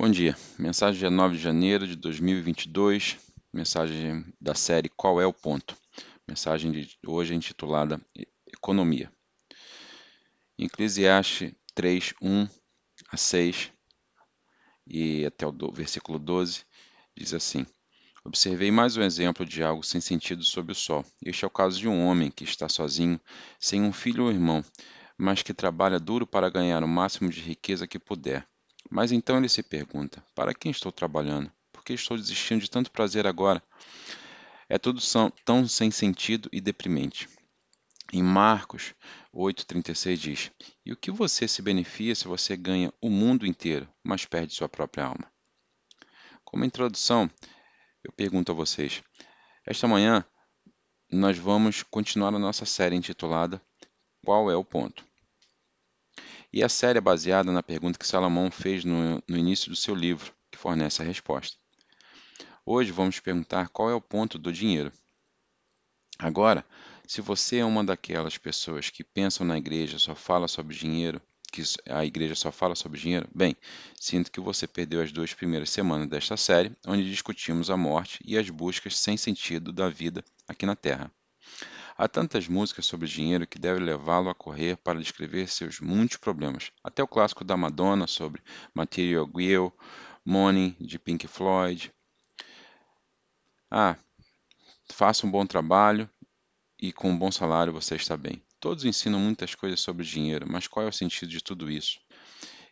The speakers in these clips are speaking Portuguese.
Bom dia, mensagem dia 9 de janeiro de 2022, mensagem da série Qual é o ponto? Mensagem de hoje é intitulada Economia. Em Eclesiastes 3, 1 a 6 e até o versículo 12, diz assim: Observei mais um exemplo de algo sem sentido sob o sol. Este é o caso de um homem que está sozinho, sem um filho ou irmão, mas que trabalha duro para ganhar o máximo de riqueza que puder. Mas então ele se pergunta: para quem estou trabalhando? Por que estou desistindo de tanto prazer agora? É tudo tão sem sentido e deprimente. Em Marcos 8,36 diz: E o que você se beneficia se você ganha o mundo inteiro, mas perde sua própria alma? Como introdução, eu pergunto a vocês: esta manhã nós vamos continuar a nossa série intitulada Qual é o ponto? E a série é baseada na pergunta que Salomão fez no, no início do seu livro, que fornece a resposta. Hoje vamos perguntar qual é o ponto do dinheiro. Agora, se você é uma daquelas pessoas que pensam na igreja só fala sobre dinheiro, que a igreja só fala sobre dinheiro, bem, sinto que você perdeu as duas primeiras semanas desta série, onde discutimos a morte e as buscas sem sentido da vida aqui na Terra. Há tantas músicas sobre dinheiro que devem levá-lo a correr para descrever seus muitos problemas. Até o clássico da Madonna sobre Material Girl, Money, de Pink Floyd. Ah, faça um bom trabalho e com um bom salário você está bem. Todos ensinam muitas coisas sobre dinheiro, mas qual é o sentido de tudo isso?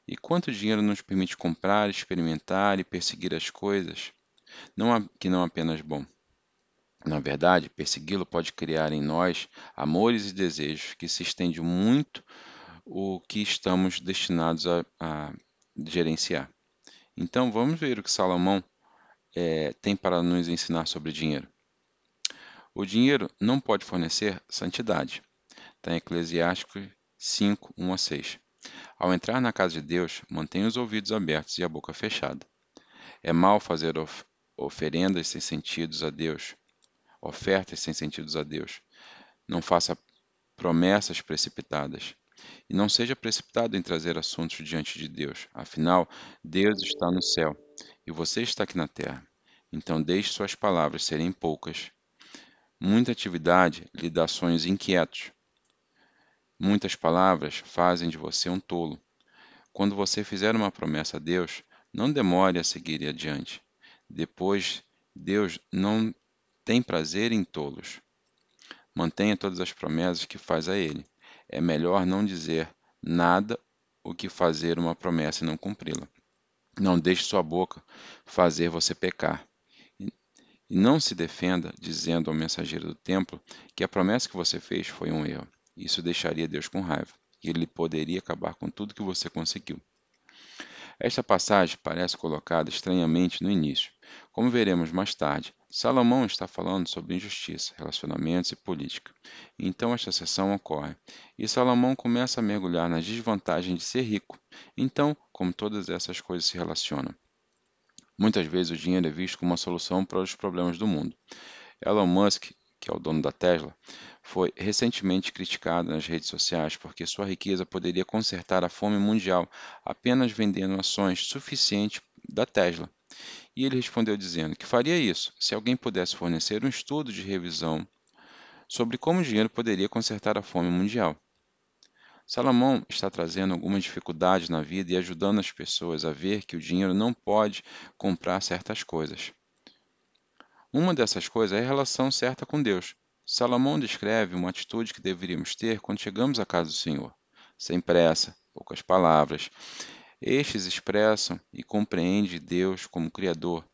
E quanto dinheiro nos permite comprar, experimentar e perseguir as coisas? Não que não apenas bom. Na verdade, persegui-lo pode criar em nós amores e desejos que se estendem muito o que estamos destinados a, a gerenciar. Então, vamos ver o que Salomão é, tem para nos ensinar sobre dinheiro. O dinheiro não pode fornecer santidade. Está em Eclesiástico 5, 1 a 6. Ao entrar na casa de Deus, mantenha os ouvidos abertos e a boca fechada. É mal fazer of oferendas sem sentidos a Deus, ofertas sem sentidos a Deus. Não faça promessas precipitadas. E não seja precipitado em trazer assuntos diante de Deus. Afinal, Deus está no céu e você está aqui na terra. Então, deixe suas palavras serem poucas. Muita atividade lhe dá sonhos inquietos. Muitas palavras fazem de você um tolo. Quando você fizer uma promessa a Deus, não demore a seguir adiante. Depois, Deus não tem prazer em tolos. Mantenha todas as promessas que faz a ele. É melhor não dizer nada o que fazer uma promessa e não cumpri-la. Não deixe sua boca fazer você pecar. E não se defenda dizendo ao mensageiro do templo que a promessa que você fez foi um erro. Isso deixaria Deus com raiva, e ele poderia acabar com tudo que você conseguiu. Esta passagem parece colocada estranhamente no início. Como veremos mais tarde, Salomão está falando sobre injustiça, relacionamentos e política. Então esta sessão ocorre, e Salomão começa a mergulhar nas desvantagens de ser rico. Então, como todas essas coisas se relacionam? Muitas vezes o dinheiro é visto como uma solução para os problemas do mundo. Elon Musk, que é o dono da Tesla, foi recentemente criticado nas redes sociais porque sua riqueza poderia consertar a fome mundial apenas vendendo ações suficientes da Tesla. E ele respondeu dizendo que faria isso se alguém pudesse fornecer um estudo de revisão sobre como o dinheiro poderia consertar a fome mundial. Salomão está trazendo algumas dificuldades na vida e ajudando as pessoas a ver que o dinheiro não pode comprar certas coisas. Uma dessas coisas é a relação certa com Deus. Salomão descreve uma atitude que deveríamos ter quando chegamos à casa do Senhor. Sem pressa, poucas palavras. Estes expressam e compreendem Deus como Criador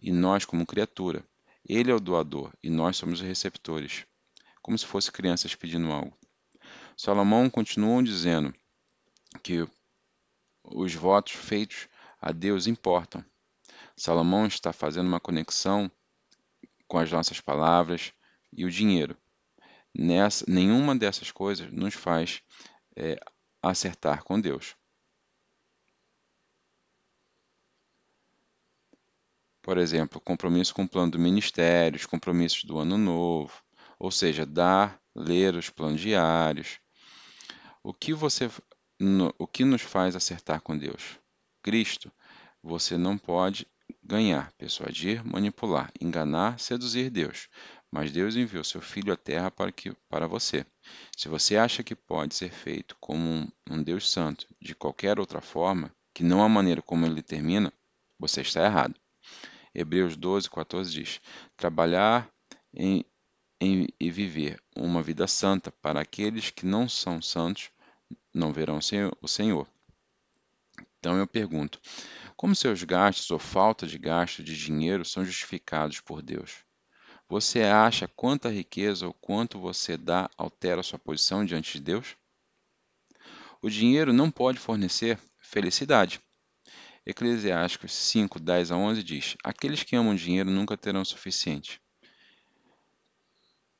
e nós como criatura. Ele é o doador e nós somos os receptores, como se fossem crianças pedindo algo. Salomão continua dizendo que os votos feitos a Deus importam. Salomão está fazendo uma conexão com as nossas palavras, e o dinheiro. Nessa, nenhuma dessas coisas nos faz é, acertar com Deus. Por exemplo, compromisso com o plano do ministério, os compromissos do ano novo, ou seja, dar, ler os planos diários. O que você o que nos faz acertar com Deus? Cristo Você não pode ganhar, persuadir, manipular, enganar, seduzir Deus. Mas Deus enviou seu Filho à Terra para, que, para você. Se você acha que pode ser feito como um, um Deus Santo de qualquer outra forma, que não a maneira como ele termina, você está errado. Hebreus 12, 14 diz: Trabalhar em, em, e viver uma vida santa para aqueles que não são santos não verão o Senhor. Então eu pergunto: como seus gastos ou falta de gasto de dinheiro são justificados por Deus? Você acha quanta riqueza ou quanto você dá altera sua posição diante de Deus? O dinheiro não pode fornecer felicidade. Eclesiásticos 5, 10 a 11 diz: Aqueles que amam dinheiro nunca terão o suficiente.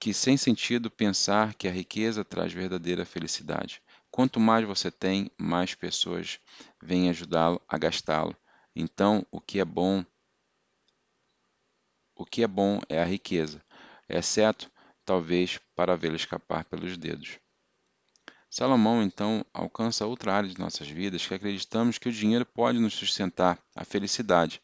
Que sem sentido pensar que a riqueza traz verdadeira felicidade. Quanto mais você tem, mais pessoas vêm ajudá-lo a gastá-lo. Então, o que é bom, o que é bom é a riqueza, exceto talvez para vê-lo escapar pelos dedos. Salomão então alcança outra área de nossas vidas que acreditamos que o dinheiro pode nos sustentar, a felicidade.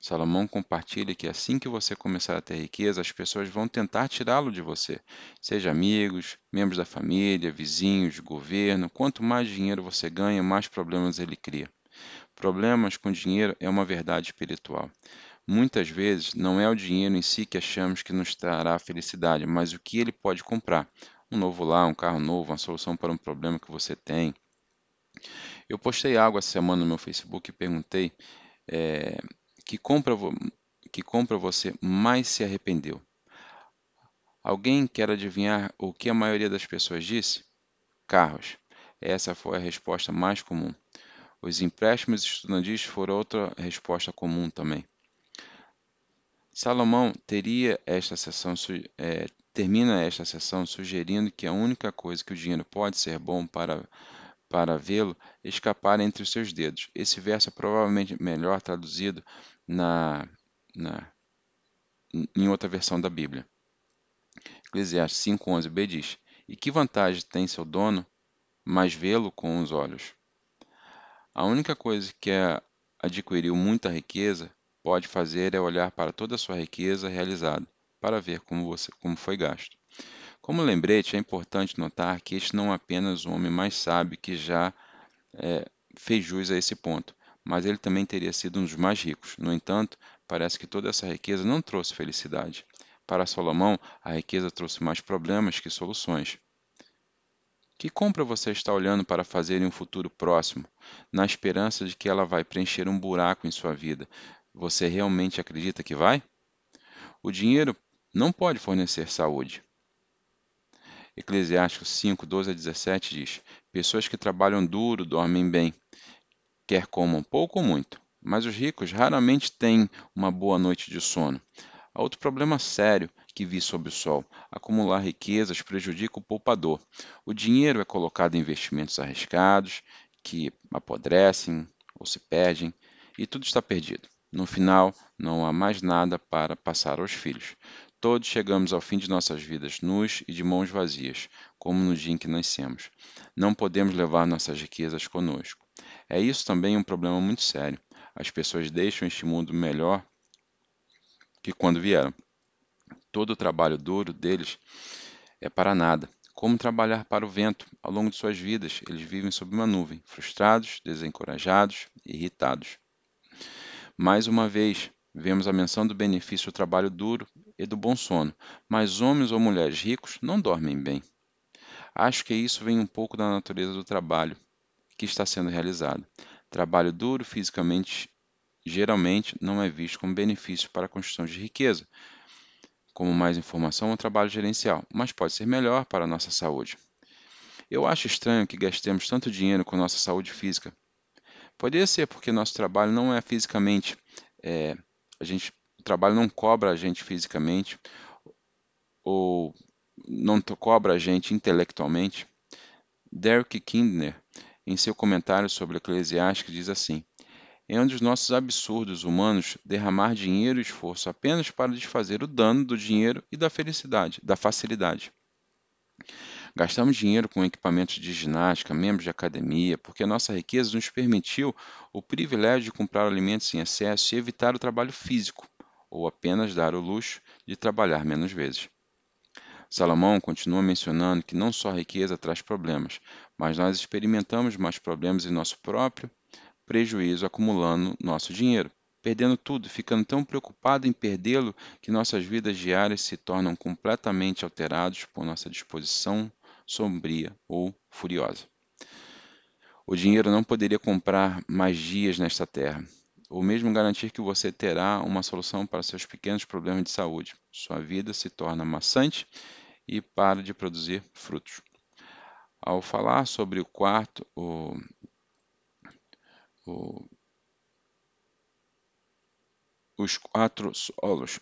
Salomão compartilha que assim que você começar a ter riqueza, as pessoas vão tentar tirá-lo de você, seja amigos, membros da família, vizinhos, governo. Quanto mais dinheiro você ganha, mais problemas ele cria. Problemas com dinheiro é uma verdade espiritual. Muitas vezes não é o dinheiro em si que achamos que nos trará felicidade, mas o que ele pode comprar um novo lar, um carro novo, uma solução para um problema que você tem. Eu postei algo essa semana no meu Facebook e perguntei é, que, compra, que compra você mais se arrependeu. Alguém quer adivinhar o que a maioria das pessoas disse? Carros. Essa foi a resposta mais comum. Os empréstimos estudantis foram outra resposta comum também. Salomão teria esta sessão, é, termina esta sessão sugerindo que a única coisa que o dinheiro pode ser bom para, para vê-lo escapar entre os seus dedos. Esse verso é provavelmente melhor traduzido na, na, em outra versão da Bíblia. Eclesiastes 5,11b diz: E que vantagem tem seu dono, mas vê-lo com os olhos? A única coisa que é adquiriu muita riqueza pode fazer é olhar para toda a sua riqueza realizada para ver como, você, como foi gasto. Como lembrete, é importante notar que este não é apenas o homem mais sábio que já é, fez jus a esse ponto, mas ele também teria sido um dos mais ricos. No entanto, parece que toda essa riqueza não trouxe felicidade. Para Salomão, a riqueza trouxe mais problemas que soluções. Que compra você está olhando para fazer em um futuro próximo, na esperança de que ela vai preencher um buraco em sua vida? Você realmente acredita que vai? O dinheiro não pode fornecer saúde. Eclesiásticos 5, 12 a 17 diz: Pessoas que trabalham duro dormem bem, quer comam pouco ou muito, mas os ricos raramente têm uma boa noite de sono. Há outro problema sério que vi sob o sol: acumular riquezas prejudica o poupador. O dinheiro é colocado em investimentos arriscados, que apodrecem ou se perdem, e tudo está perdido. No final, não há mais nada para passar aos filhos. Todos chegamos ao fim de nossas vidas nus e de mãos vazias, como no dia em que nascemos. Não podemos levar nossas riquezas conosco. É isso também um problema muito sério. As pessoas deixam este mundo melhor que quando vieram. Todo o trabalho duro deles é para nada. Como trabalhar para o vento ao longo de suas vidas, eles vivem sob uma nuvem, frustrados, desencorajados, irritados. Mais uma vez, vemos a menção do benefício do trabalho duro e do bom sono, mas homens ou mulheres ricos não dormem bem. Acho que isso vem um pouco da natureza do trabalho que está sendo realizado. Trabalho duro fisicamente geralmente não é visto como benefício para a construção de riqueza, como mais informação ou trabalho gerencial, mas pode ser melhor para a nossa saúde. Eu acho estranho que gastemos tanto dinheiro com nossa saúde física, Poderia ser porque nosso trabalho não é fisicamente, é, a gente, o trabalho não cobra a gente fisicamente ou não cobra a gente intelectualmente. Derek Kindner, em seu comentário sobre Eclesiastes, diz assim: É um dos nossos absurdos humanos derramar dinheiro e esforço apenas para desfazer o dano do dinheiro e da felicidade, da facilidade. Gastamos dinheiro com equipamentos de ginástica, membros de academia, porque a nossa riqueza nos permitiu o privilégio de comprar alimentos em excesso e evitar o trabalho físico, ou apenas dar o luxo de trabalhar menos vezes. Salomão continua mencionando que não só a riqueza traz problemas, mas nós experimentamos mais problemas em nosso próprio prejuízo acumulando nosso dinheiro, perdendo tudo, ficando tão preocupado em perdê-lo que nossas vidas diárias se tornam completamente alteradas por nossa disposição sombria ou furiosa. O dinheiro não poderia comprar mais dias nesta terra, ou mesmo garantir que você terá uma solução para seus pequenos problemas de saúde. Sua vida se torna maçante e para de produzir frutos. Ao falar sobre o quarto, o, o, os quatro solos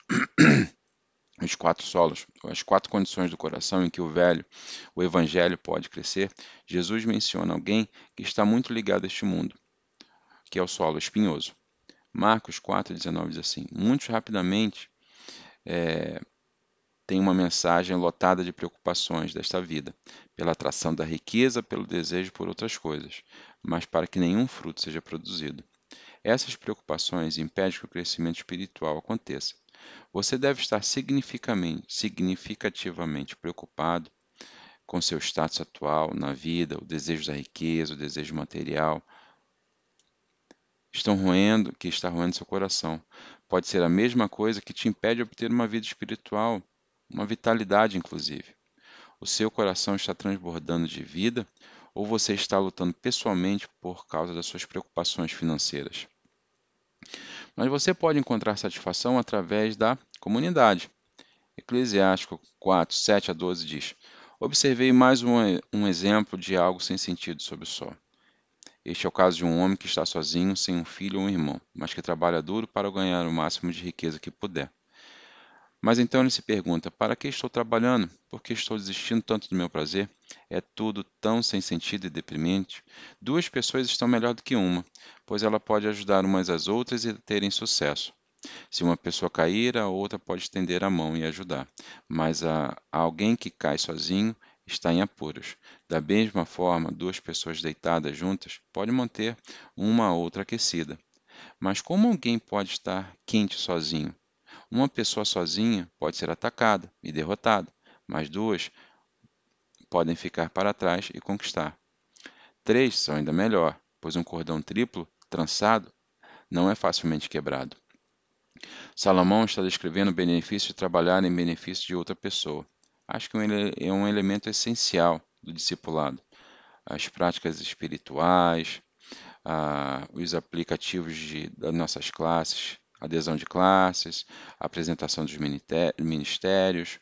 os quatro solos, as quatro condições do coração em que o velho, o evangelho pode crescer, Jesus menciona alguém que está muito ligado a este mundo, que é o solo espinhoso. Marcos 4,19 diz assim: Muitos rapidamente é, tem uma mensagem lotada de preocupações desta vida, pela atração da riqueza, pelo desejo por outras coisas, mas para que nenhum fruto seja produzido. Essas preocupações impedem que o crescimento espiritual aconteça. Você deve estar significativamente preocupado com seu status atual na vida, o desejo da riqueza, o desejo material, estão roendo, que está roendo seu coração. Pode ser a mesma coisa que te impede de obter uma vida espiritual, uma vitalidade inclusive. O seu coração está transbordando de vida ou você está lutando pessoalmente por causa das suas preocupações financeiras? Mas você pode encontrar satisfação através da comunidade. Eclesiástico 4, 7 a 12 diz: Observei mais um, um exemplo de algo sem sentido sob o sol. Este é o caso de um homem que está sozinho, sem um filho ou um irmão, mas que trabalha duro para ganhar o máximo de riqueza que puder. Mas então ele se pergunta: para que estou trabalhando? Por que estou desistindo tanto do meu prazer? É tudo tão sem sentido e deprimente. Duas pessoas estão melhor do que uma, pois ela pode ajudar umas às outras e terem sucesso. Se uma pessoa cair, a outra pode estender a mão e ajudar. Mas a, alguém que cai sozinho está em apuros. Da mesma forma, duas pessoas deitadas juntas podem manter uma a outra aquecida. Mas como alguém pode estar quente sozinho? Uma pessoa sozinha pode ser atacada e derrotada, mas duas podem ficar para trás e conquistar. Três são ainda melhor, pois um cordão triplo, trançado, não é facilmente quebrado. Salomão está descrevendo o benefício de trabalhar em benefício de outra pessoa. Acho que é um elemento essencial do discipulado. As práticas espirituais, ah, os aplicativos de, das nossas classes, adesão de classes, apresentação dos ministérios.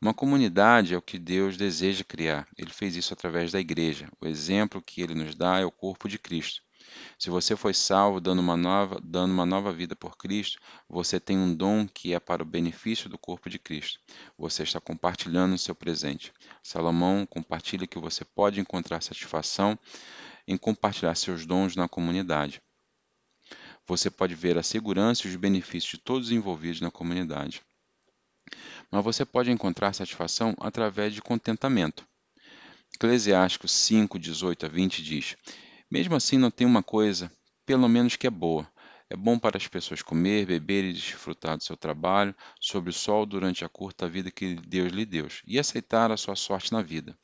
Uma comunidade é o que Deus deseja criar. Ele fez isso através da igreja. O exemplo que ele nos dá é o corpo de Cristo. Se você foi salvo dando uma nova, dando uma nova vida por Cristo, você tem um dom que é para o benefício do corpo de Cristo. Você está compartilhando o seu presente. Salomão compartilha que você pode encontrar satisfação em compartilhar seus dons na comunidade você pode ver a segurança e os benefícios de todos os envolvidos na comunidade. Mas você pode encontrar satisfação através de contentamento. Eclesiástico 5, 18 a 20 diz: Mesmo assim, não tem uma coisa, pelo menos que é boa. É bom para as pessoas comer, beber e desfrutar do seu trabalho sob o sol durante a curta vida que Deus lhe deu, e aceitar a sua sorte na vida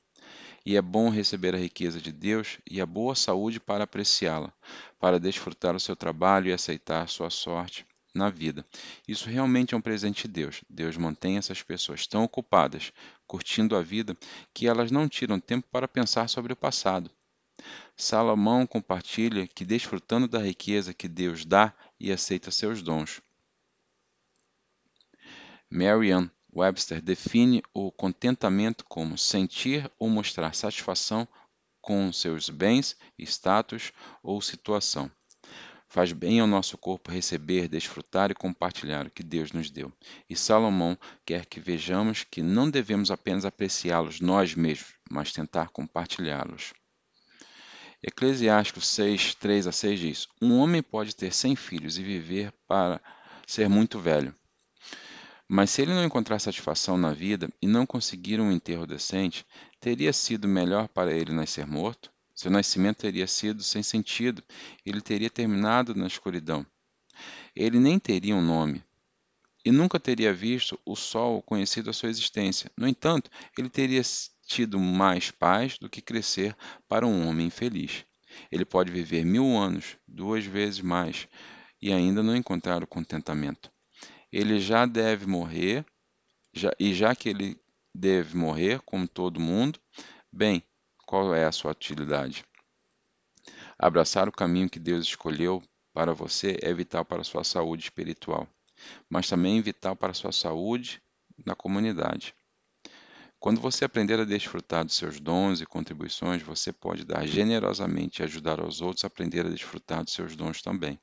e é bom receber a riqueza de Deus e a boa saúde para apreciá-la, para desfrutar o seu trabalho e aceitar sua sorte na vida. Isso realmente é um presente de Deus. Deus mantém essas pessoas tão ocupadas, curtindo a vida, que elas não tiram tempo para pensar sobre o passado. Salomão compartilha que, desfrutando da riqueza que Deus dá e aceita seus dons. Marianne Webster define o contentamento como sentir ou mostrar satisfação com seus bens, status ou situação. Faz bem ao nosso corpo receber, desfrutar e compartilhar o que Deus nos deu. E Salomão quer que vejamos que não devemos apenas apreciá-los nós mesmos, mas tentar compartilhá-los. Eclesiástico 6, 3 a 6 diz: Um homem pode ter cem filhos e viver para ser muito velho mas se ele não encontrar satisfação na vida e não conseguir um enterro decente, teria sido melhor para ele nascer morto? Seu nascimento teria sido sem sentido, ele teria terminado na escuridão. Ele nem teria um nome, e nunca teria visto o sol conhecido a sua existência. No entanto, ele teria tido mais paz do que crescer para um homem infeliz. Ele pode viver mil anos, duas vezes mais, e ainda não encontrar o contentamento. Ele já deve morrer, já, e já que ele deve morrer, como todo mundo, bem, qual é a sua utilidade? Abraçar o caminho que Deus escolheu para você é vital para a sua saúde espiritual, mas também vital para a sua saúde na comunidade. Quando você aprender a desfrutar dos seus dons e contribuições, você pode dar generosamente e ajudar os outros a aprender a desfrutar dos seus dons também.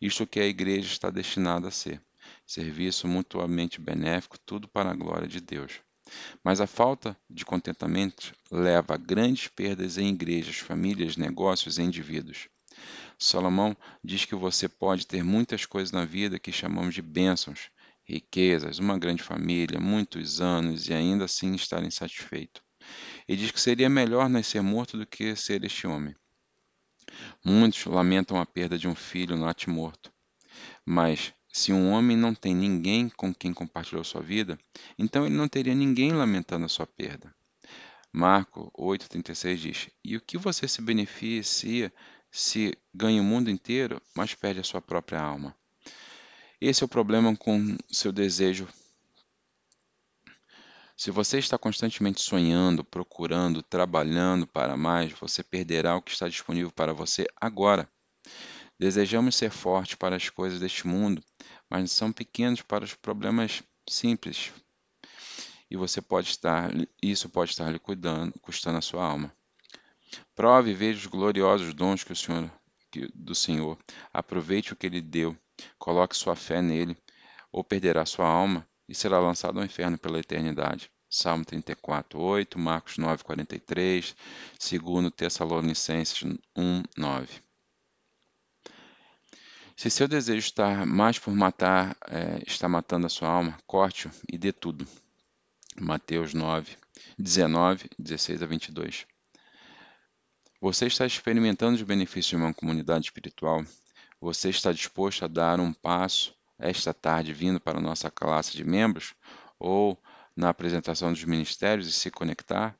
Isto que a igreja está destinada a ser: serviço mutuamente benéfico, tudo para a glória de Deus. Mas a falta de contentamento leva a grandes perdas em igrejas, famílias, negócios e indivíduos. Salomão diz que você pode ter muitas coisas na vida que chamamos de bênçãos, riquezas, uma grande família, muitos anos e ainda assim estar insatisfeito. E diz que seria melhor nascer morto do que ser este homem. Muitos lamentam a perda de um filho natimorto. Mas se um homem não tem ninguém com quem compartilhou sua vida, então ele não teria ninguém lamentando a sua perda. Marco 8,36 diz: E o que você se beneficia se ganha o mundo inteiro, mas perde a sua própria alma? Esse é o problema com seu desejo. Se você está constantemente sonhando, procurando, trabalhando para mais, você perderá o que está disponível para você agora. Desejamos ser fortes para as coisas deste mundo, mas são pequenos para os problemas simples. E você pode estar, isso pode estar lhe cuidando, custando a sua alma. Prove e veja os gloriosos dons que o Senhor, que, do Senhor. Aproveite o que Ele deu. Coloque sua fé nele, ou perderá sua alma e será lançado ao inferno pela eternidade. Salmo 34, 8, Marcos 9, 43, 2 Tessalonicenses 1, 9. Se seu desejo está mais por matar, é, está matando a sua alma, corte-o e dê tudo. Mateus 9, 19, 16 a 22. Você está experimentando os benefícios de uma comunidade espiritual? Você está disposto a dar um passo esta tarde vindo para a nossa classe de membros ou na apresentação dos ministérios e se conectar?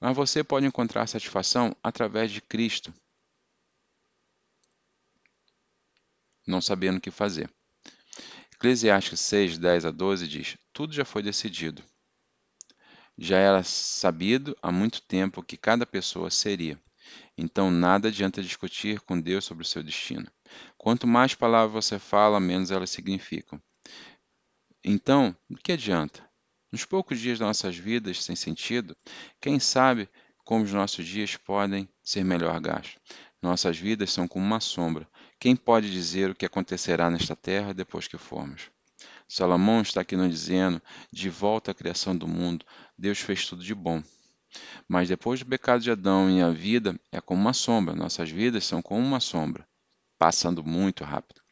Mas você pode encontrar satisfação através de Cristo não sabendo o que fazer. Eclesiastes 6, 10 a 12 diz: Tudo já foi decidido. Já era sabido há muito tempo que cada pessoa seria. Então nada adianta discutir com Deus sobre o seu destino. Quanto mais palavras você fala, menos elas significam. Então, o que adianta? Nos poucos dias das nossas vidas sem sentido, quem sabe como os nossos dias podem ser melhor gastos? Nossas vidas são como uma sombra. Quem pode dizer o que acontecerá nesta terra depois que formos? Salomão está aqui nos dizendo: de volta à criação do mundo, Deus fez tudo de bom. Mas depois do pecado de Adão e a vida é como uma sombra, nossas vidas são como uma sombra, passando muito rápido.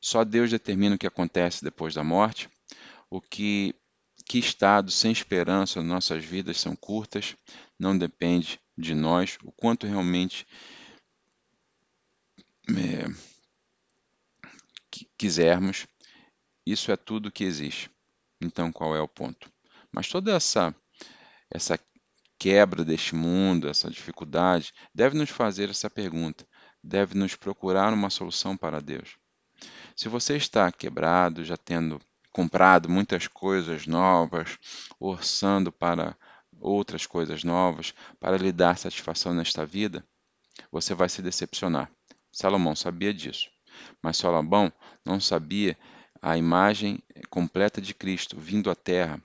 Só Deus determina o que acontece depois da morte, o que que estado sem esperança nossas vidas são curtas, não depende de nós, o quanto realmente é, quisermos, isso é tudo que existe. Então, qual é o ponto? Mas toda essa essa quebra deste mundo, essa dificuldade, deve nos fazer essa pergunta, deve nos procurar uma solução para Deus. Se você está quebrado, já tendo comprado muitas coisas novas, orçando para outras coisas novas, para lhe dar satisfação nesta vida, você vai se decepcionar. Salomão sabia disso. Mas Salomão não sabia a imagem completa de Cristo vindo à Terra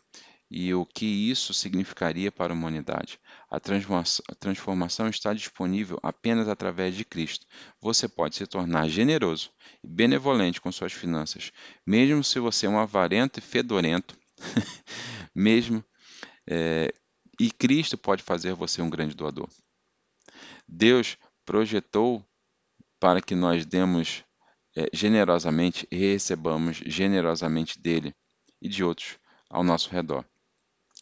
e o que isso significaria para a humanidade. A transformação está disponível apenas através de Cristo. Você pode se tornar generoso e benevolente com suas finanças, mesmo se você é um avarento e fedorento, mesmo é, e Cristo pode fazer você um grande doador. Deus projetou para que nós demos é, generosamente e recebamos generosamente dele e de outros ao nosso redor.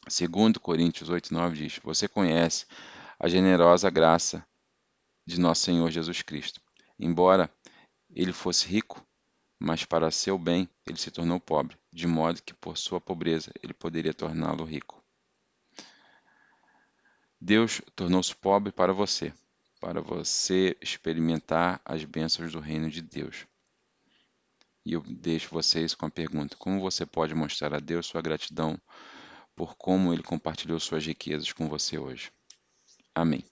Segundo Coríntios 8, 9 diz: Você conhece a generosa graça de nosso Senhor Jesus Cristo. Embora ele fosse rico, mas para seu bem ele se tornou pobre, de modo que por sua pobreza ele poderia torná-lo rico. Deus tornou-se pobre para você, para você experimentar as bênçãos do reino de Deus. E eu deixo vocês com a pergunta: como você pode mostrar a Deus sua gratidão por como ele compartilhou suas riquezas com você hoje? Amém.